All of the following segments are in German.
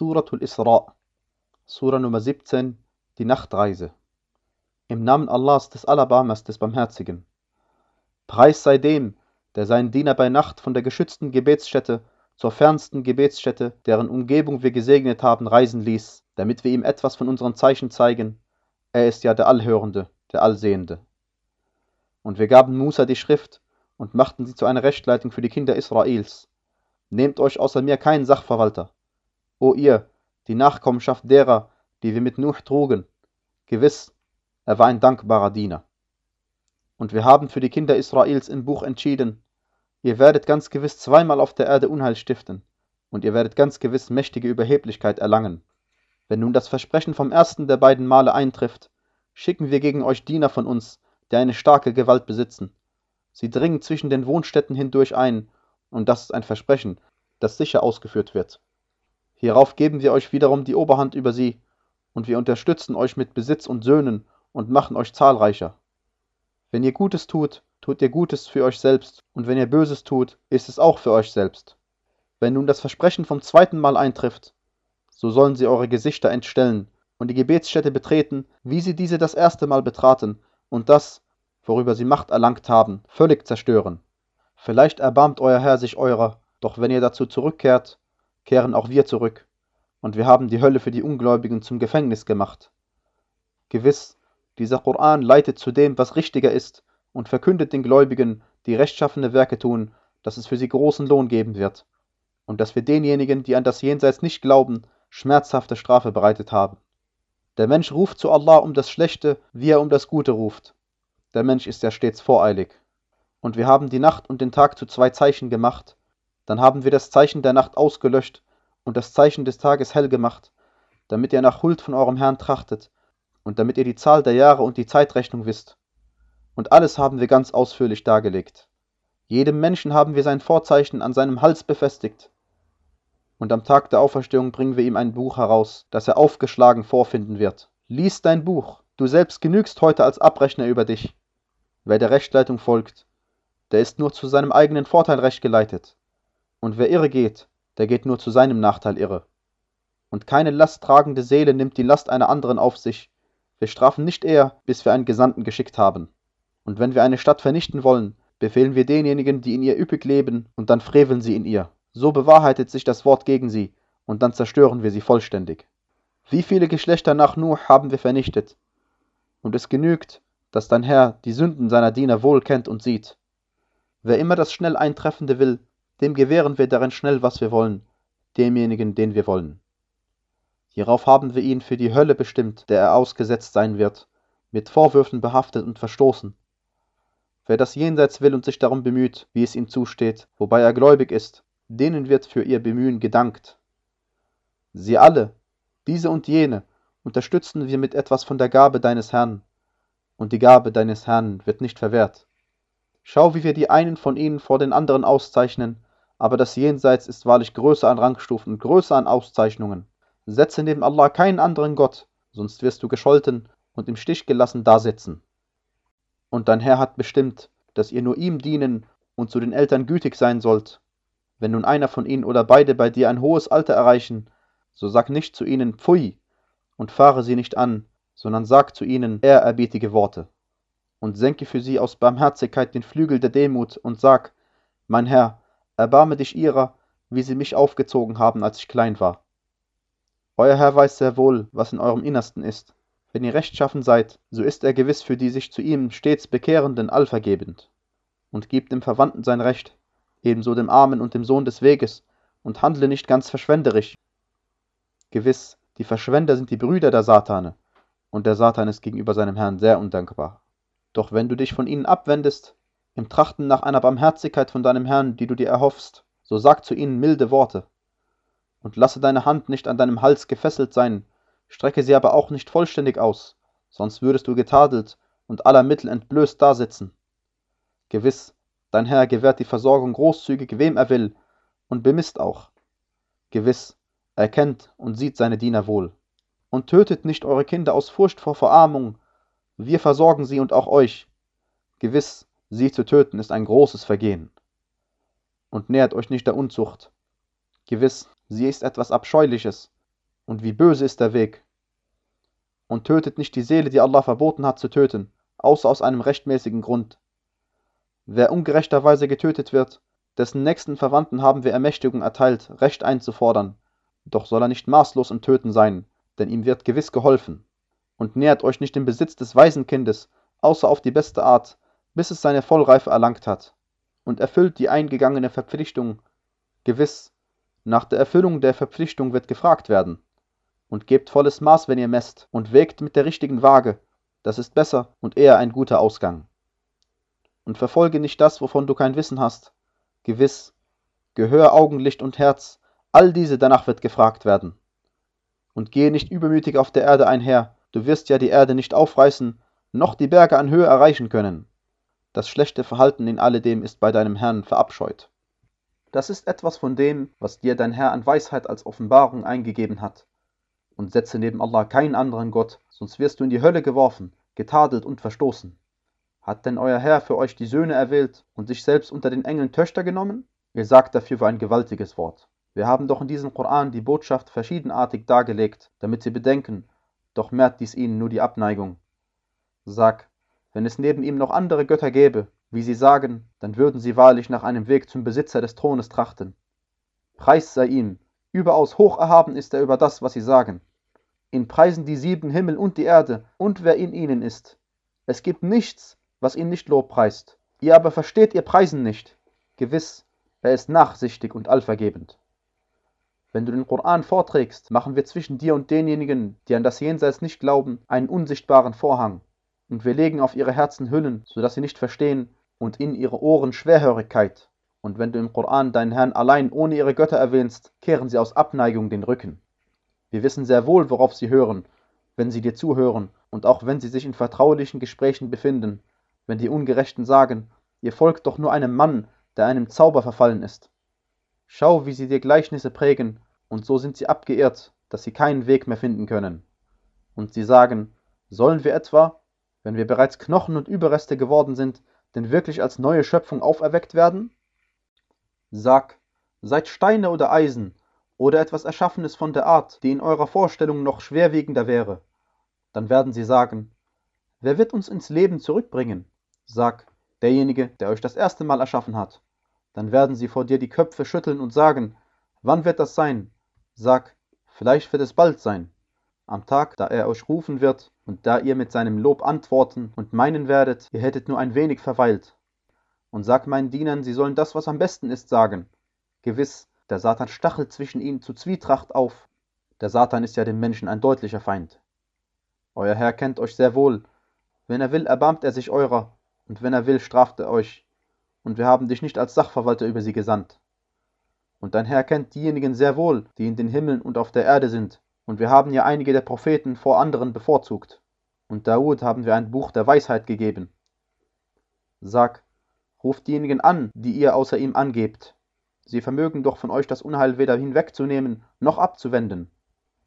Suratul Isra, Sura Nummer 17, die Nachtreise. Im Namen Allahs des Alabamas des Barmherzigen. Preis sei dem, der seinen Diener bei Nacht von der geschützten Gebetsstätte zur fernsten Gebetsstätte, deren Umgebung wir gesegnet haben, reisen ließ, damit wir ihm etwas von unseren Zeichen zeigen. Er ist ja der Allhörende, der Allsehende. Und wir gaben Musa die Schrift und machten sie zu einer Rechtleitung für die Kinder Israels. Nehmt euch außer mir keinen Sachverwalter. O ihr, die Nachkommenschaft derer, die wir mit Nuh trugen. Gewiss, er war ein dankbarer Diener. Und wir haben für die Kinder Israels im Buch entschieden, ihr werdet ganz gewiss zweimal auf der Erde Unheil stiften, und ihr werdet ganz gewiss mächtige Überheblichkeit erlangen. Wenn nun das Versprechen vom ersten der beiden Male eintrifft, schicken wir gegen euch Diener von uns, die eine starke Gewalt besitzen. Sie dringen zwischen den Wohnstätten hindurch ein, und das ist ein Versprechen, das sicher ausgeführt wird. Hierauf geben wir euch wiederum die Oberhand über sie, und wir unterstützen euch mit Besitz und Söhnen und machen euch zahlreicher. Wenn ihr Gutes tut, tut ihr Gutes für euch selbst, und wenn ihr Böses tut, ist es auch für euch selbst. Wenn nun das Versprechen vom zweiten Mal eintrifft, so sollen sie eure Gesichter entstellen und die Gebetsstätte betreten, wie sie diese das erste Mal betraten, und das, worüber sie Macht erlangt haben, völlig zerstören. Vielleicht erbarmt euer Herr sich eurer, doch wenn ihr dazu zurückkehrt, kehren auch wir zurück, und wir haben die Hölle für die Ungläubigen zum Gefängnis gemacht. Gewiss, dieser Koran leitet zu dem, was richtiger ist, und verkündet den Gläubigen, die rechtschaffene Werke tun, dass es für sie großen Lohn geben wird, und dass wir denjenigen, die an das Jenseits nicht glauben, schmerzhafte Strafe bereitet haben. Der Mensch ruft zu Allah um das Schlechte, wie er um das Gute ruft. Der Mensch ist ja stets voreilig. Und wir haben die Nacht und den Tag zu zwei Zeichen gemacht, dann haben wir das Zeichen der Nacht ausgelöscht und das Zeichen des Tages hell gemacht, damit ihr nach Huld von eurem Herrn trachtet und damit ihr die Zahl der Jahre und die Zeitrechnung wisst. Und alles haben wir ganz ausführlich dargelegt. Jedem Menschen haben wir sein Vorzeichen an seinem Hals befestigt. Und am Tag der Auferstehung bringen wir ihm ein Buch heraus, das er aufgeschlagen vorfinden wird. Lies dein Buch, du selbst genügst heute als Abrechner über dich. Wer der Rechtleitung folgt, der ist nur zu seinem eigenen Vorteil recht geleitet. Und wer irre geht, der geht nur zu seinem Nachteil irre. Und keine lasttragende Seele nimmt die Last einer anderen auf sich. Wir strafen nicht eher, bis wir einen Gesandten geschickt haben. Und wenn wir eine Stadt vernichten wollen, befehlen wir denjenigen, die in ihr üppig leben, und dann freveln sie in ihr. So bewahrheitet sich das Wort gegen sie, und dann zerstören wir sie vollständig. Wie viele Geschlechter nach Nuh haben wir vernichtet? Und es genügt, dass dein Herr die Sünden seiner Diener wohl kennt und sieht. Wer immer das schnell Eintreffende will, dem gewähren wir darin schnell, was wir wollen, demjenigen, den wir wollen. Hierauf haben wir ihn für die Hölle bestimmt, der er ausgesetzt sein wird, mit Vorwürfen behaftet und verstoßen. Wer das Jenseits will und sich darum bemüht, wie es ihm zusteht, wobei er gläubig ist, denen wird für ihr Bemühen gedankt. Sie alle, diese und jene, unterstützen wir mit etwas von der Gabe deines Herrn, und die Gabe deines Herrn wird nicht verwehrt. Schau, wie wir die einen von ihnen vor den anderen auszeichnen, aber das Jenseits ist wahrlich größer an Rangstufen und größer an Auszeichnungen. Setze neben Allah keinen anderen Gott, sonst wirst du gescholten und im Stich gelassen dasitzen. Und dein Herr hat bestimmt, dass ihr nur ihm dienen und zu den Eltern gütig sein sollt. Wenn nun einer von ihnen oder beide bei dir ein hohes Alter erreichen, so sag nicht zu ihnen Pfui und fahre sie nicht an, sondern sag zu ihnen ehrerbietige Worte. Und senke für sie aus Barmherzigkeit den Flügel der Demut und sag, mein Herr, Erbarme dich ihrer, wie sie mich aufgezogen haben, als ich klein war. Euer Herr weiß sehr wohl, was in eurem Innersten ist. Wenn ihr rechtschaffen seid, so ist er gewiss für die sich zu ihm stets Bekehrenden allvergebend. Und gibt dem Verwandten sein Recht, ebenso dem Armen und dem Sohn des Weges, und handle nicht ganz verschwenderisch. Gewiss, die Verschwender sind die Brüder der Satane, und der Satan ist gegenüber seinem Herrn sehr undankbar. Doch wenn du dich von ihnen abwendest, im Trachten nach einer Barmherzigkeit von deinem Herrn, die du dir erhoffst, so sag zu ihnen milde Worte. Und lasse deine Hand nicht an deinem Hals gefesselt sein, strecke sie aber auch nicht vollständig aus, sonst würdest du getadelt und aller Mittel entblößt dasitzen. Gewiss, dein Herr gewährt die Versorgung großzügig, wem er will, und bemisst auch. Gewiss, er kennt und sieht seine Diener wohl. Und tötet nicht eure Kinder aus Furcht vor Verarmung, wir versorgen sie und auch euch. Gewiss, Sie zu töten ist ein großes Vergehen. Und nähert euch nicht der Unzucht. Gewiss, sie ist etwas Abscheuliches, und wie böse ist der Weg. Und tötet nicht die Seele, die Allah verboten hat zu töten, außer aus einem rechtmäßigen Grund. Wer ungerechterweise getötet wird, dessen nächsten Verwandten haben wir Ermächtigung erteilt, Recht einzufordern, doch soll er nicht maßlos im Töten sein, denn ihm wird gewiss geholfen. Und nähert euch nicht dem Besitz des Waisenkindes, außer auf die beste Art, bis es seine Vollreife erlangt hat, und erfüllt die eingegangene Verpflichtung. Gewiss, nach der Erfüllung der Verpflichtung wird gefragt werden. Und gebt volles Maß, wenn ihr messt, und wägt mit der richtigen Waage, das ist besser und eher ein guter Ausgang. Und verfolge nicht das, wovon du kein Wissen hast. Gewiss, Gehör, Augenlicht und Herz, all diese danach wird gefragt werden. Und gehe nicht übermütig auf der Erde einher, du wirst ja die Erde nicht aufreißen, noch die Berge an Höhe erreichen können. Das schlechte Verhalten in alledem ist bei deinem Herrn verabscheut. Das ist etwas von dem, was dir dein Herr an Weisheit als Offenbarung eingegeben hat. Und setze neben Allah keinen anderen Gott, sonst wirst du in die Hölle geworfen, getadelt und verstoßen. Hat denn euer Herr für euch die Söhne erwählt und sich selbst unter den Engeln Töchter genommen? Ihr sagt dafür für ein gewaltiges Wort. Wir haben doch in diesem Koran die Botschaft verschiedenartig dargelegt, damit sie bedenken, doch mehrt dies ihnen nur die Abneigung. Sag, wenn es neben ihm noch andere Götter gäbe, wie sie sagen, dann würden sie wahrlich nach einem Weg zum Besitzer des Thrones trachten. Preis sei ihm, überaus hoch erhaben ist er über das, was sie sagen. Ihn preisen die sieben Himmel und die Erde und wer in ihnen ist. Es gibt nichts, was ihn nicht lobpreist. Ihr aber versteht ihr Preisen nicht. Gewiss, er ist nachsichtig und allvergebend. Wenn du den Koran vorträgst, machen wir zwischen dir und denjenigen, die an das Jenseits nicht glauben, einen unsichtbaren Vorhang. Und wir legen auf ihre Herzen Hüllen, so dass sie nicht verstehen, und in ihre Ohren Schwerhörigkeit. Und wenn du im Koran deinen Herrn allein ohne ihre Götter erwähnst, kehren sie aus Abneigung den Rücken. Wir wissen sehr wohl, worauf sie hören, wenn sie dir zuhören, und auch wenn sie sich in vertraulichen Gesprächen befinden, wenn die Ungerechten sagen, ihr folgt doch nur einem Mann, der einem Zauber verfallen ist. Schau, wie sie dir Gleichnisse prägen, und so sind sie abgeirrt, dass sie keinen Weg mehr finden können. Und sie sagen, sollen wir etwa, wenn wir bereits Knochen und Überreste geworden sind, denn wirklich als neue Schöpfung auferweckt werden? Sag, seid Steine oder Eisen, oder etwas Erschaffenes von der Art, die in eurer Vorstellung noch schwerwiegender wäre. Dann werden sie sagen, wer wird uns ins Leben zurückbringen? Sag, derjenige, der euch das erste Mal erschaffen hat. Dann werden sie vor dir die Köpfe schütteln und sagen, wann wird das sein? Sag, vielleicht wird es bald sein. Am Tag, da er euch rufen wird und da ihr mit seinem Lob antworten und meinen werdet, ihr hättet nur ein wenig verweilt. Und sag meinen Dienern, sie sollen das, was am besten ist, sagen. Gewiss, der Satan stachelt zwischen ihnen zu Zwietracht auf. Der Satan ist ja dem Menschen ein deutlicher Feind. Euer Herr kennt euch sehr wohl. Wenn er will, erbarmt er sich eurer, und wenn er will, straft er euch und wir haben dich nicht als Sachverwalter über sie gesandt. Und dein Herr kennt diejenigen sehr wohl, die in den Himmeln und auf der Erde sind, und wir haben ja einige der Propheten vor anderen bevorzugt. Und Daud haben wir ein Buch der Weisheit gegeben. Sag, ruft diejenigen an, die ihr außer ihm angebt. Sie vermögen doch von euch das Unheil weder hinwegzunehmen noch abzuwenden.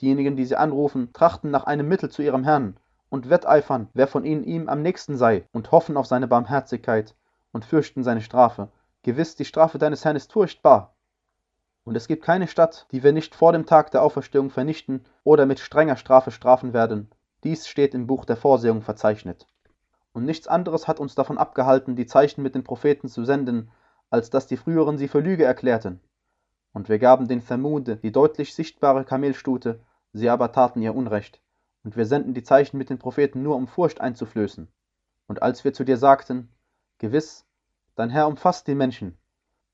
Diejenigen, die sie anrufen, trachten nach einem Mittel zu ihrem Herrn und wetteifern, wer von ihnen ihm am nächsten sei, und hoffen auf seine Barmherzigkeit und fürchten seine Strafe. Gewiss, die Strafe deines Herrn ist furchtbar. Und es gibt keine Stadt, die wir nicht vor dem Tag der Auferstehung vernichten oder mit strenger Strafe strafen werden. Dies steht im Buch der Vorsehung verzeichnet. Und nichts anderes hat uns davon abgehalten, die Zeichen mit den Propheten zu senden, als dass die früheren sie für Lüge erklärten. Und wir gaben den Thamude die deutlich sichtbare Kamelstute, sie aber taten ihr Unrecht. Und wir senden die Zeichen mit den Propheten nur, um Furcht einzuflößen. Und als wir zu dir sagten, Gewiss, dein Herr umfasst die Menschen,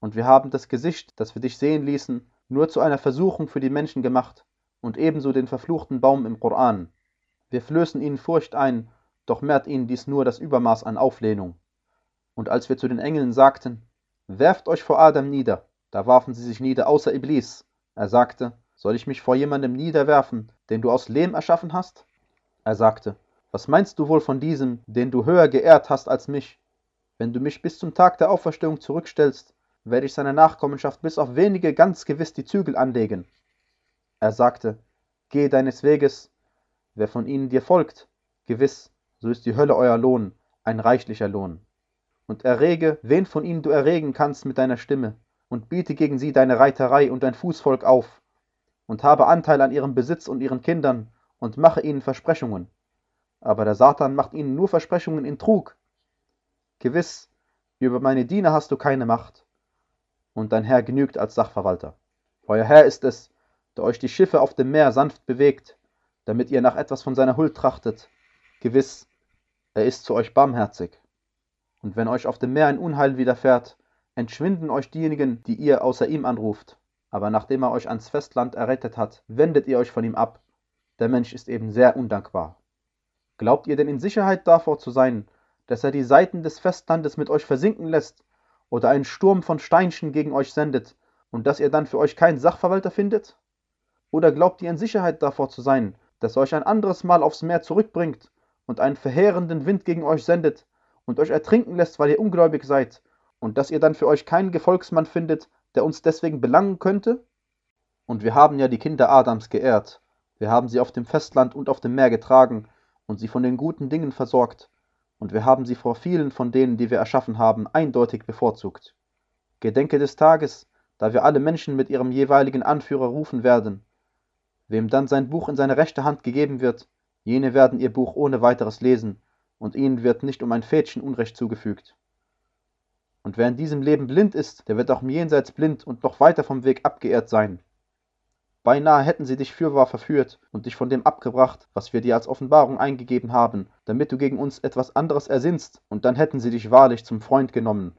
und wir haben das Gesicht, das wir dich sehen ließen, nur zu einer Versuchung für die Menschen gemacht, und ebenso den verfluchten Baum im Koran. Wir flößen ihnen Furcht ein, doch mehrt ihnen dies nur das Übermaß an Auflehnung. Und als wir zu den Engeln sagten, werft euch vor Adam nieder, da warfen sie sich nieder außer Iblis. Er sagte, soll ich mich vor jemandem niederwerfen, den du aus Lehm erschaffen hast? Er sagte, was meinst du wohl von diesem, den du höher geehrt hast als mich? Wenn du mich bis zum Tag der Auferstehung zurückstellst, werde ich seiner Nachkommenschaft bis auf wenige ganz gewiss die Zügel anlegen. Er sagte, Geh deines Weges, wer von ihnen dir folgt, gewiss, so ist die Hölle euer Lohn, ein reichlicher Lohn. Und errege, wen von ihnen du erregen kannst mit deiner Stimme, und biete gegen sie deine Reiterei und dein Fußvolk auf. und habe Anteil an ihrem Besitz und ihren Kindern und mache ihnen Versprechungen. Aber der Satan macht ihnen nur Versprechungen in Trug. Gewiss, über meine Diener hast du keine Macht. Und dein Herr genügt als Sachverwalter. Euer Herr ist es, der euch die Schiffe auf dem Meer sanft bewegt, damit ihr nach etwas von seiner Huld trachtet. Gewiss, er ist zu euch barmherzig. Und wenn euch auf dem Meer ein Unheil widerfährt, entschwinden euch diejenigen, die ihr außer ihm anruft. Aber nachdem er euch ans Festland errettet hat, wendet ihr euch von ihm ab. Der Mensch ist eben sehr undankbar. Glaubt ihr denn in Sicherheit davor zu sein, dass er die Seiten des Festlandes mit euch versinken lässt oder einen Sturm von Steinchen gegen euch sendet und dass ihr dann für euch keinen Sachverwalter findet? Oder glaubt ihr in Sicherheit davor zu sein, dass er euch ein anderes Mal aufs Meer zurückbringt und einen verheerenden Wind gegen euch sendet und euch ertrinken lässt, weil ihr ungläubig seid, und dass ihr dann für euch keinen Gefolgsmann findet, der uns deswegen belangen könnte? Und wir haben ja die Kinder Adams geehrt, wir haben sie auf dem Festland und auf dem Meer getragen und sie von den guten Dingen versorgt, und wir haben sie vor vielen von denen, die wir erschaffen haben, eindeutig bevorzugt. Gedenke des Tages, da wir alle Menschen mit ihrem jeweiligen Anführer rufen werden. Wem dann sein Buch in seine rechte Hand gegeben wird, jene werden ihr Buch ohne weiteres lesen, und ihnen wird nicht um ein Fädchen Unrecht zugefügt. Und wer in diesem Leben blind ist, der wird auch im Jenseits blind und noch weiter vom Weg abgeehrt sein. Beinahe hätten sie dich fürwahr verführt und dich von dem abgebracht, was wir dir als Offenbarung eingegeben haben, damit du gegen uns etwas anderes ersinnst, und dann hätten sie dich wahrlich zum Freund genommen.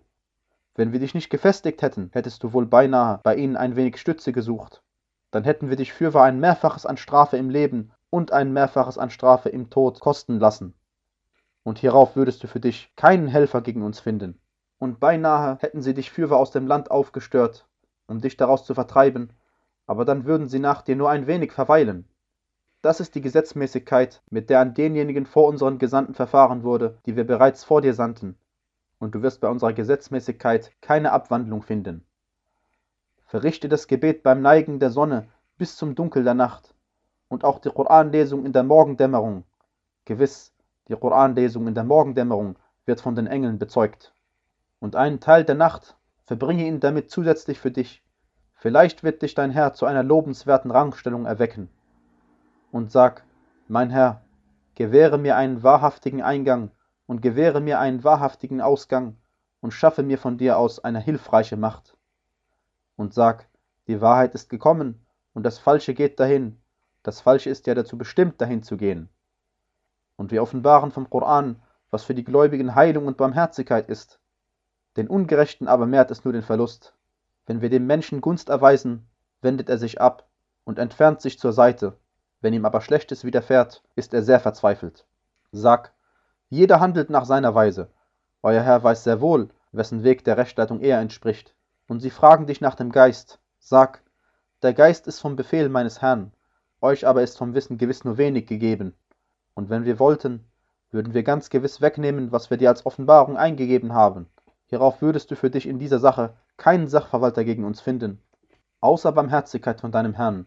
Wenn wir dich nicht gefestigt hätten, hättest du wohl beinahe bei ihnen ein wenig Stütze gesucht. Dann hätten wir dich fürwahr ein Mehrfaches an Strafe im Leben und ein Mehrfaches an Strafe im Tod kosten lassen. Und hierauf würdest du für dich keinen Helfer gegen uns finden und beinahe hätten sie dich fürwahr aus dem Land aufgestört, um dich daraus zu vertreiben, aber dann würden sie nach dir nur ein wenig verweilen. Das ist die Gesetzmäßigkeit, mit der an denjenigen vor unseren Gesandten verfahren wurde, die wir bereits vor dir sandten, und du wirst bei unserer Gesetzmäßigkeit keine Abwandlung finden. Verrichte das Gebet beim Neigen der Sonne bis zum Dunkel der Nacht und auch die Koranlesung in der Morgendämmerung. Gewiss, die Koranlesung in der Morgendämmerung wird von den Engeln bezeugt und einen Teil der Nacht verbringe ihn damit zusätzlich für dich. Vielleicht wird dich dein Herr zu einer lobenswerten Rangstellung erwecken. Und sag, mein Herr, gewähre mir einen wahrhaftigen Eingang und gewähre mir einen wahrhaftigen Ausgang und schaffe mir von dir aus eine hilfreiche Macht. Und sag, die Wahrheit ist gekommen und das Falsche geht dahin. Das Falsche ist ja dazu bestimmt, dahin zu gehen. Und wir offenbaren vom Koran, was für die Gläubigen Heilung und Barmherzigkeit ist. Den Ungerechten aber mehrt es nur den Verlust. Wenn wir dem Menschen Gunst erweisen, wendet er sich ab und entfernt sich zur Seite. Wenn ihm aber Schlechtes widerfährt, ist er sehr verzweifelt. Sag, jeder handelt nach seiner Weise. Euer Herr weiß sehr wohl, wessen Weg der Rechtleitung eher entspricht. Und sie fragen dich nach dem Geist. Sag, der Geist ist vom Befehl meines Herrn, euch aber ist vom Wissen gewiss nur wenig gegeben. Und wenn wir wollten, würden wir ganz gewiss wegnehmen, was wir dir als Offenbarung eingegeben haben. Hierauf würdest du für dich in dieser Sache keinen Sachverwalter gegen uns finden, außer Barmherzigkeit von deinem Herrn.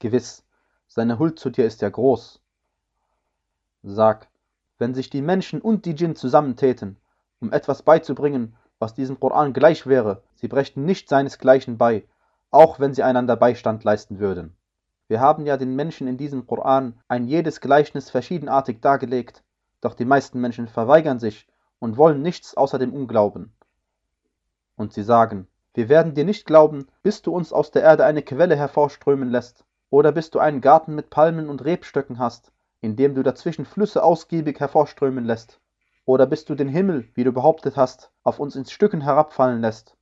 Gewiss, seine Huld zu dir ist ja groß. Sag, wenn sich die Menschen und die Djinn zusammentäten, um etwas beizubringen, was diesem Koran gleich wäre, sie brächten nicht seinesgleichen bei, auch wenn sie einander Beistand leisten würden. Wir haben ja den Menschen in diesem Koran ein jedes Gleichnis verschiedenartig dargelegt, doch die meisten Menschen verweigern sich und wollen nichts außer dem Unglauben und sie sagen, wir werden dir nicht glauben, bis du uns aus der Erde eine Quelle hervorströmen lässt, oder bis du einen Garten mit Palmen und Rebstöcken hast, in dem du dazwischen Flüsse ausgiebig hervorströmen lässt, oder bis du den Himmel, wie du behauptet hast, auf uns ins Stücken herabfallen lässt,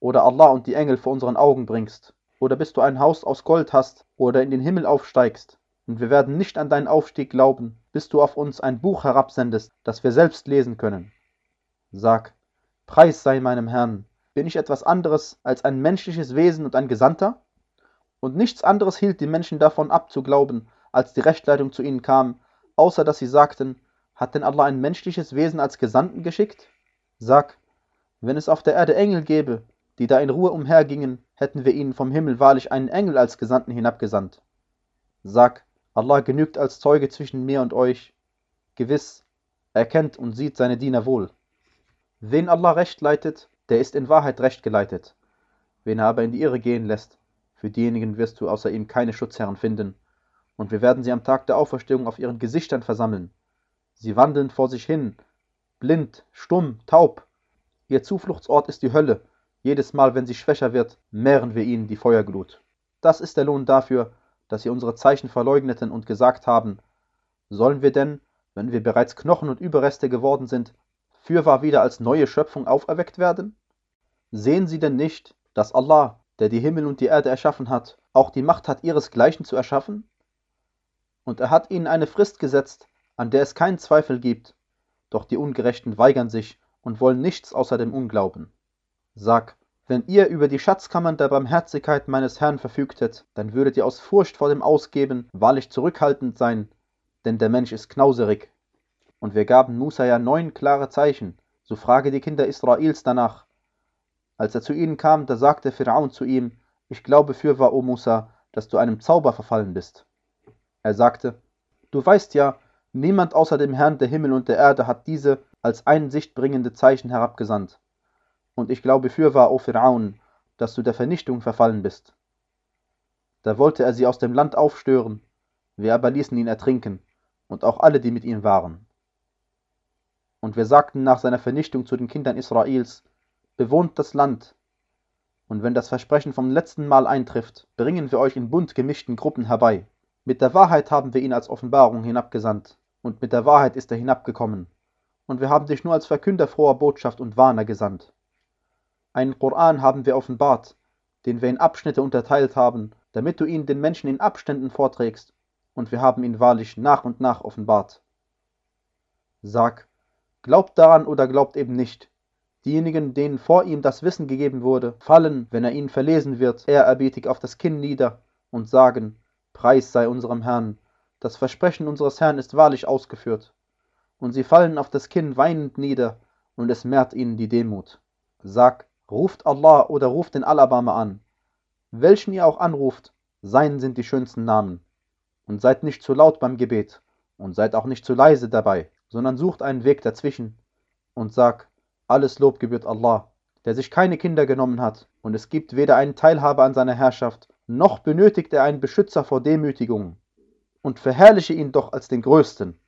oder Allah und die Engel vor unseren Augen bringst, oder bis du ein Haus aus Gold hast, oder in den Himmel aufsteigst, und wir werden nicht an deinen Aufstieg glauben, bis du auf uns ein Buch herabsendest, das wir selbst lesen können. Sag, Preis sei meinem Herrn, bin ich etwas anderes als ein menschliches Wesen und ein Gesandter? Und nichts anderes hielt die Menschen davon ab zu glauben, als die Rechtleitung zu ihnen kam, außer dass sie sagten, hat denn Allah ein menschliches Wesen als Gesandten geschickt? Sag, wenn es auf der Erde Engel gäbe, die da in Ruhe umhergingen, hätten wir ihnen vom Himmel wahrlich einen Engel als Gesandten hinabgesandt. Sag, Allah genügt als Zeuge zwischen mir und euch. Gewiss, er kennt und sieht seine Diener wohl. Wen Allah recht leitet, der ist in Wahrheit recht geleitet. Wen er aber in die Irre gehen lässt, Für diejenigen wirst du außer ihm keine Schutzherren finden. Und wir werden sie am Tag der Auferstehung auf ihren Gesichtern versammeln. Sie wandeln vor sich hin, blind, stumm, taub. Ihr Zufluchtsort ist die Hölle. Jedes Mal, wenn sie schwächer wird, mehren wir ihnen die Feuerglut. Das ist der Lohn dafür, dass sie unsere Zeichen verleugneten und gesagt haben, sollen wir denn, wenn wir bereits Knochen und Überreste geworden sind, fürwahr wieder als neue Schöpfung auferweckt werden? Sehen sie denn nicht, dass Allah, der die Himmel und die Erde erschaffen hat, auch die Macht hat, ihresgleichen zu erschaffen? Und er hat ihnen eine Frist gesetzt, an der es keinen Zweifel gibt, doch die Ungerechten weigern sich und wollen nichts außer dem Unglauben. Sag, wenn ihr über die Schatzkammern der Barmherzigkeit meines Herrn verfügtet, dann würdet ihr aus Furcht vor dem Ausgeben wahrlich zurückhaltend sein, denn der Mensch ist knauserig. Und wir gaben Musa ja neun klare Zeichen, so frage die Kinder Israels danach. Als er zu ihnen kam, da sagte Pharaon zu ihm, ich glaube fürwahr, o Musa, dass du einem Zauber verfallen bist. Er sagte, du weißt ja, niemand außer dem Herrn der Himmel und der Erde hat diese als einsichtbringende Zeichen herabgesandt. Und ich glaube fürwahr, o Pharaon, dass du der Vernichtung verfallen bist. Da wollte er sie aus dem Land aufstören, wir aber ließen ihn ertrinken, und auch alle, die mit ihm waren. Und wir sagten nach seiner Vernichtung zu den Kindern Israels, bewohnt das Land, und wenn das Versprechen vom letzten Mal eintrifft, bringen wir euch in bunt gemischten Gruppen herbei. Mit der Wahrheit haben wir ihn als Offenbarung hinabgesandt, und mit der Wahrheit ist er hinabgekommen. Und wir haben dich nur als Verkünder froher Botschaft und Warner gesandt. Einen Koran haben wir offenbart, den wir in Abschnitte unterteilt haben, damit du ihn den Menschen in Abständen vorträgst, und wir haben ihn wahrlich nach und nach offenbart. Sag, glaubt daran oder glaubt eben nicht. Diejenigen, denen vor ihm das Wissen gegeben wurde, fallen, wenn er ihnen verlesen wird, ehrerbietig auf das Kinn nieder und sagen, Preis sei unserem Herrn, das Versprechen unseres Herrn ist wahrlich ausgeführt. Und sie fallen auf das Kinn weinend nieder, und es mehrt ihnen die Demut. Sag, ruft Allah oder ruft den Alabama an. Welchen ihr auch anruft, sein sind die schönsten Namen. Und seid nicht zu laut beim Gebet, und seid auch nicht zu leise dabei, sondern sucht einen Weg dazwischen, und sag, alles Lob gebührt Allah, der sich keine Kinder genommen hat, und es gibt weder einen Teilhaber an seiner Herrschaft, noch benötigt er einen Beschützer vor Demütigungen. Und verherrliche ihn doch als den Größten.